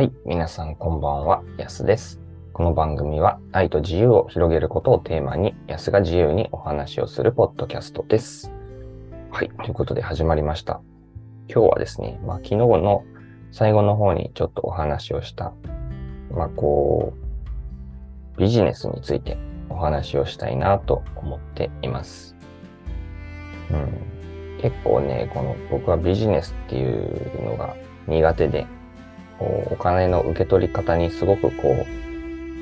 はい、皆さんこんばんは、やすです。この番組は愛と自由を広げることをテーマに、やすが自由にお話をするポッドキャストです。はい、ということで始まりました。今日はですね、まあ、昨日の最後の方にちょっとお話をした、まあ、こう、ビジネスについてお話をしたいなと思っています。うん、結構ね、この僕はビジネスっていうのが苦手で、お金の受け取り方にすごくこ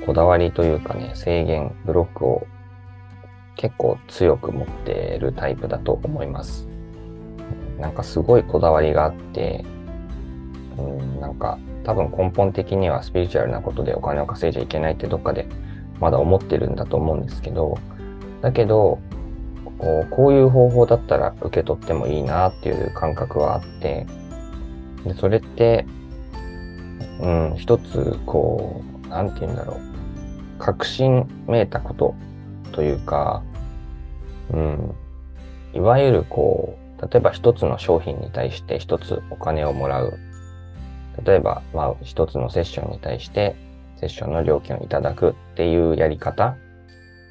う、こだわりというかね、制限、ブロックを結構強く持っているタイプだと思います。なんかすごいこだわりがあって、うん、なんか多分根本的にはスピリチュアルなことでお金を稼いじゃいけないってどっかでまだ思ってるんだと思うんですけど、だけど、こうこういう方法だったら受け取ってもいいなっていう感覚はあって、でそれって、うん、一つ、こう、なんて言うんだろう。確信めいたことというか、うん、いわゆるこう、例えば一つの商品に対して一つお金をもらう。例えば、まあ、一つのセッションに対してセッションの料金をいただくっていうやり方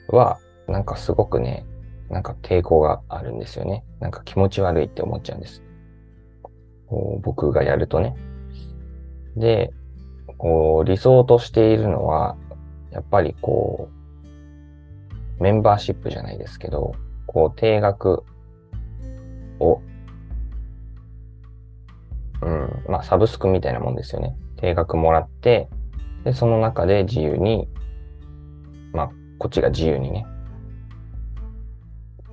は、なんかすごくね、なんか抵抗があるんですよね。なんか気持ち悪いって思っちゃうんです。僕がやるとね。で、こう理想としているのは、やっぱりこう、メンバーシップじゃないですけど、こう定額を、うん、まあサブスクみたいなもんですよね。定額もらって、で、その中で自由に、まあ、こっちが自由にね、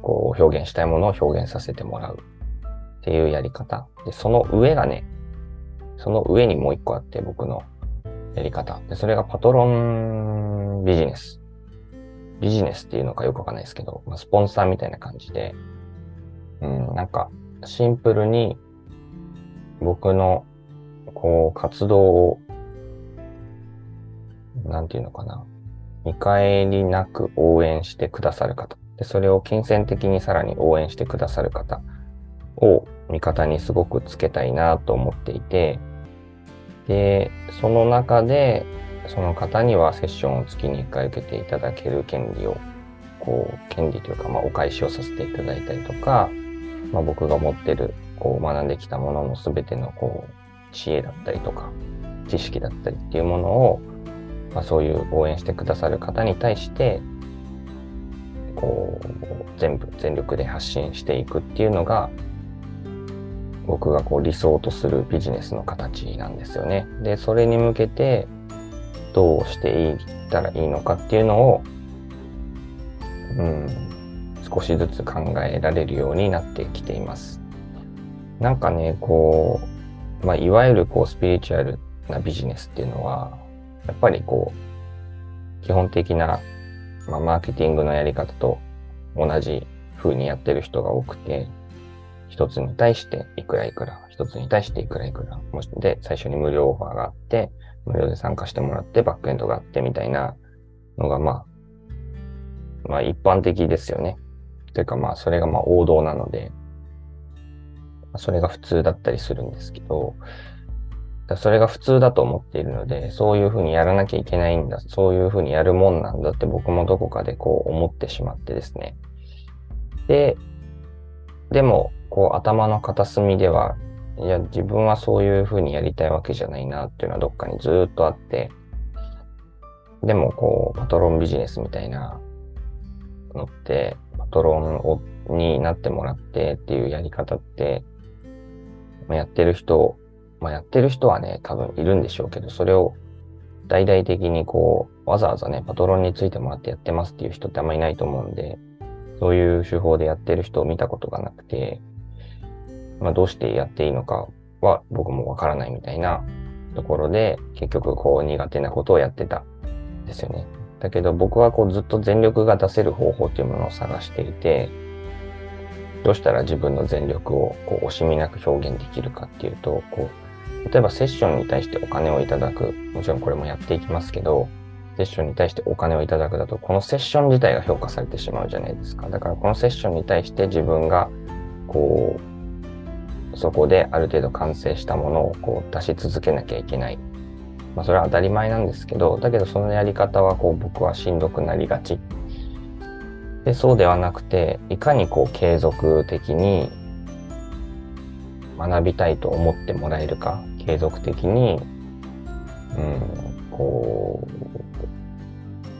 こう表現したいものを表現させてもらうっていうやり方。で、その上がね、その上にもう一個あって、僕のやり方。で、それがパトロンビジネス。ビジネスっていうのかよくわかんないですけど、まあ、スポンサーみたいな感じで、うん、なんか、シンプルに、僕の、こう、活動を、なんていうのかな。見返りなく応援してくださる方。で、それを金銭的にさらに応援してくださる方を味方にすごくつけたいなと思っていて、で、その中で、その方にはセッションを月に1回受けていただける権利を、こう、権利というか、まあ、お返しをさせていただいたりとか、まあ、僕が持ってる、こう、学んできたもののすべての、こう、知恵だったりとか、知識だったりっていうものを、まあ、そういう応援してくださる方に対して、こう、全部、全力で発信していくっていうのが、僕がこう理想とするビジネスの形なんですよね。で、それに向けてどうしていったらいいのかっていうのを、うん、少しずつ考えられるようになってきています。なんかね、こう、まあ、いわゆるこうスピリチュアルなビジネスっていうのは、やっぱりこう、基本的な、まあ、マーケティングのやり方と同じ風にやってる人が多くて、一つに対していくらいくら、一つに対していくらいくら。もしで、最初に無料オファーがあって、無料で参加してもらって、バックエンドがあってみたいなのが、まあ、まあ一般的ですよね。というかまあ、それがまあ王道なので、それが普通だったりするんですけど、それが普通だと思っているので、そういうふうにやらなきゃいけないんだ、そういうふうにやるもんなんだって僕もどこかでこう思ってしまってですね。で、でも、こう頭の片隅では、いや、自分はそういうふうにやりたいわけじゃないなっていうのはどっかにずっとあって、でもこう、パトロンビジネスみたいなのって、パトロンをになってもらってっていうやり方って、やってる人、まあ、やってる人はね、多分いるんでしょうけど、それを大々的にこう、わざわざね、パトロンについてもらってやってますっていう人ってあんまりいないと思うんで、そういう手法でやってる人を見たことがなくて、まあ、どうしてやっていいのかは僕もわからないみたいなところで、結局こう苦手なことをやってたんですよね。だけど僕はこうずっと全力が出せる方法っていうものを探していて、どうしたら自分の全力をこう惜しみなく表現できるかっていうと、こう、例えばセッションに対してお金をいただく、もちろんこれもやっていきますけど、セッションに対してお金をいただくだと、このセッション自体が評価されてしまうじゃないですか。だからこのセッションに対して自分が、こう、そこである程度完成したものをこう出し続けなきゃいけない。まあそれは当たり前なんですけど、だけどそのやり方はこう僕はしんどくなりがち。で、そうではなくて、いかにこう継続的に学びたいと思ってもらえるか、継続的に、うん、こ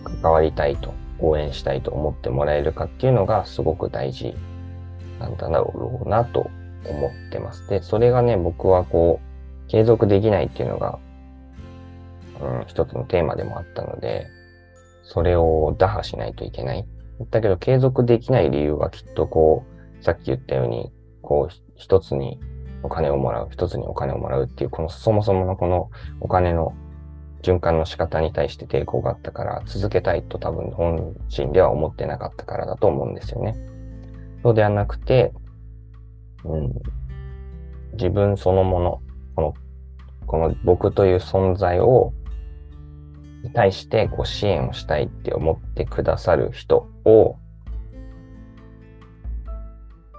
う、関わりたいと、応援したいと思ってもらえるかっていうのがすごく大事なんだろうなと思ってます。で、それがね、僕はこう、継続できないっていうのが、うん、一つのテーマでもあったので、それを打破しないといけない。だけど、継続できない理由はきっとこう、さっき言ったように、こう、一つにお金をもらう、一つにお金をもらうっていう、このそもそものこのお金の循環の仕方に対して抵抗があったから、続けたいと多分本心では思ってなかったからだと思うんですよね。そうではなくて、うん、自分そのもの、この、この僕という存在を、に対してこ支援をしたいって思ってくださる人を、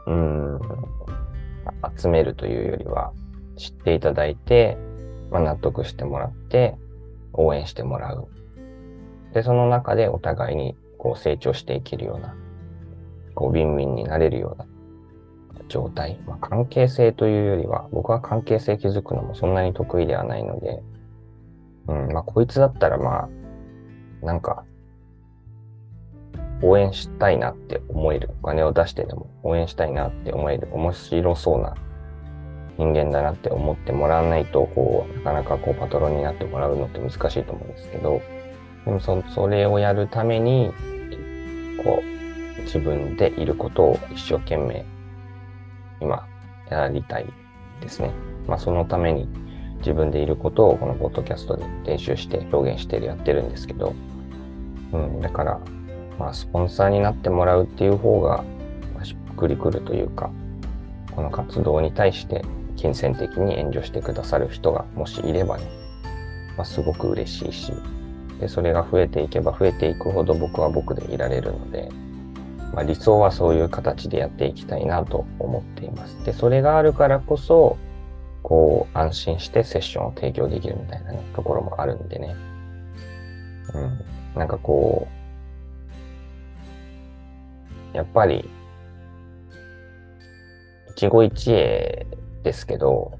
うん、集めるというよりは、知っていただいて、まあ、納得してもらって、応援してもらう。で、その中でお互いにこう成長していけるようなこう、ウィンウィンになれるような状態。まあ、関係性というよりは、僕は関係性築くのもそんなに得意ではないので、うん、まあ、こいつだったらまあ、なんか、応援したいなって思える。お金を出してでも応援したいなって思える。面白そうな人間だなって思ってもらわないと、こう、なかなかこう、パトロンになってもらうのって難しいと思うんですけど、でもそ、それをやるために、こう、自分でいることを一生懸命今やりたいですね。まあそのために自分でいることをこのポッドキャストで練習して表現してやってるんですけど、うん、だからまあスポンサーになってもらうっていう方がしっくりくるというか、この活動に対して金銭的に援助してくださる人がもしいればね、まあ、すごく嬉しいし、で、それが増えていけば増えていくほど僕は僕でいられるので、まあ、理想はそういう形でやっていきたいなと思っています。で、それがあるからこそ、こう、安心してセッションを提供できるみたいなね、ところもあるんでね。うん。なんかこう、やっぱり、一期一会ですけど、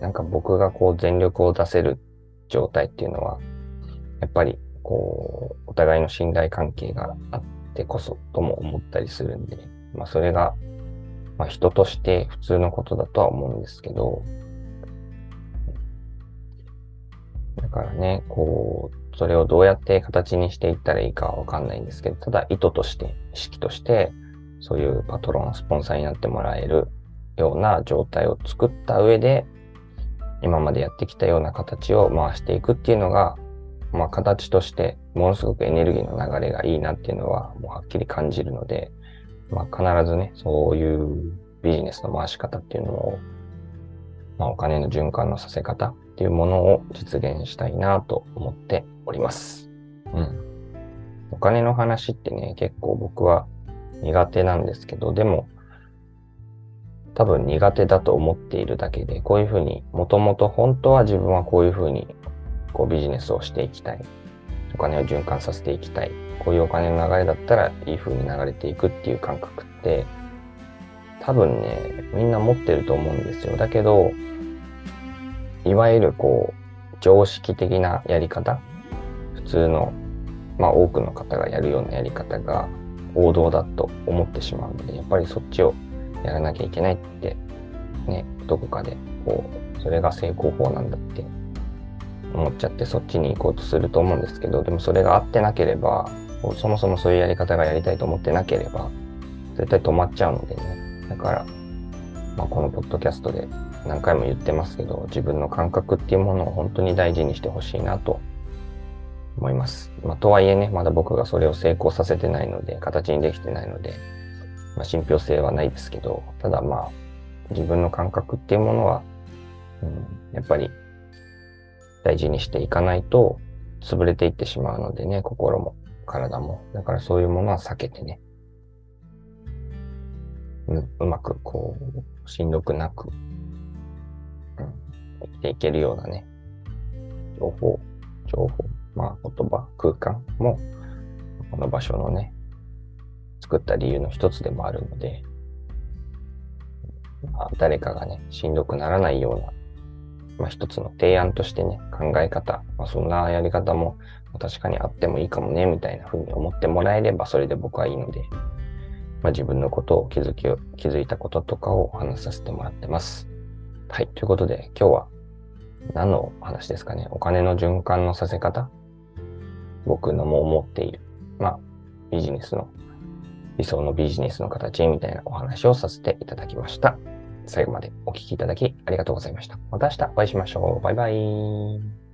なんか僕がこう全力を出せる状態っていうのは、やっぱりこう、お互いの信頼関係があってこそとも思ったりするんで、まあそれが、まあ人として普通のことだとは思うんですけど、だからね、こう、それをどうやって形にしていったらいいかはわかんないんですけど、ただ意図として、意識として、そういうパトロン、スポンサーになってもらえるような状態を作った上で、今までやってきたような形を回していくっていうのが、まあ、形としてものすごくエネルギーの流れがいいなっていうのはもうはっきり感じるので、まあ、必ずね、そういうビジネスの回し方っていうのを、まあ、お金の循環のさせ方っていうものを実現したいなと思っております。うん。お金の話ってね、結構僕は苦手なんですけど、でも、多分苦手だと思っているだけで、こういうふうに、もともと本当は自分はこういうふうにこうビジネスをしていきたい。お金を循環させていきたい。こういうお金の流れだったらいい風に流れていくっていう感覚って、多分ね、みんな持ってると思うんですよ。だけど、いわゆるこう、常識的なやり方、普通の、まあ多くの方がやるようなやり方が王道だと思ってしまうので、やっぱりそっちをやらなきゃいけないって、ね、どこかで、こう、それが成功法なんだって思っちゃってそっちに行こうとすると思うんですけど、でもそれが合ってなければ、そもそもそういうやり方がやりたいと思ってなければ、絶対止まっちゃうのでね。だから、まあ、このポッドキャストで何回も言ってますけど、自分の感覚っていうものを本当に大事にしてほしいなと思います。まあ、とはいえね、まだ僕がそれを成功させてないので、形にできてないので、まあ、信憑性はないですけど、ただまあ、自分の感覚っていうものは、うん、やっぱり大事にしていかないと潰れていってしまうのでね、心も体も。だからそういうものは避けてね、ううまくこう、しんどくなく、うん、生きていけるようなね、情報、情報、まあ言葉、空間も、この場所のね、作った理由の一つでもあるので、まあ、誰かがね、しんどくならないような、まあ一つの提案としてね、考え方、まあそんなやり方も確かにあってもいいかもね、みたいな風に思ってもらえればそれで僕はいいので、まあ自分のことを気づき、気づいたこととかをお話しさせてもらってます。はい。ということで、今日は何の話ですかね？お金の循環のさせ方？僕のも思っている。まあ、ビジネスの、理想のビジネスの形みたいなお話をさせていただきました。最後までお聴きいただきありがとうございました。また明日お会いしましょう。バイバイ。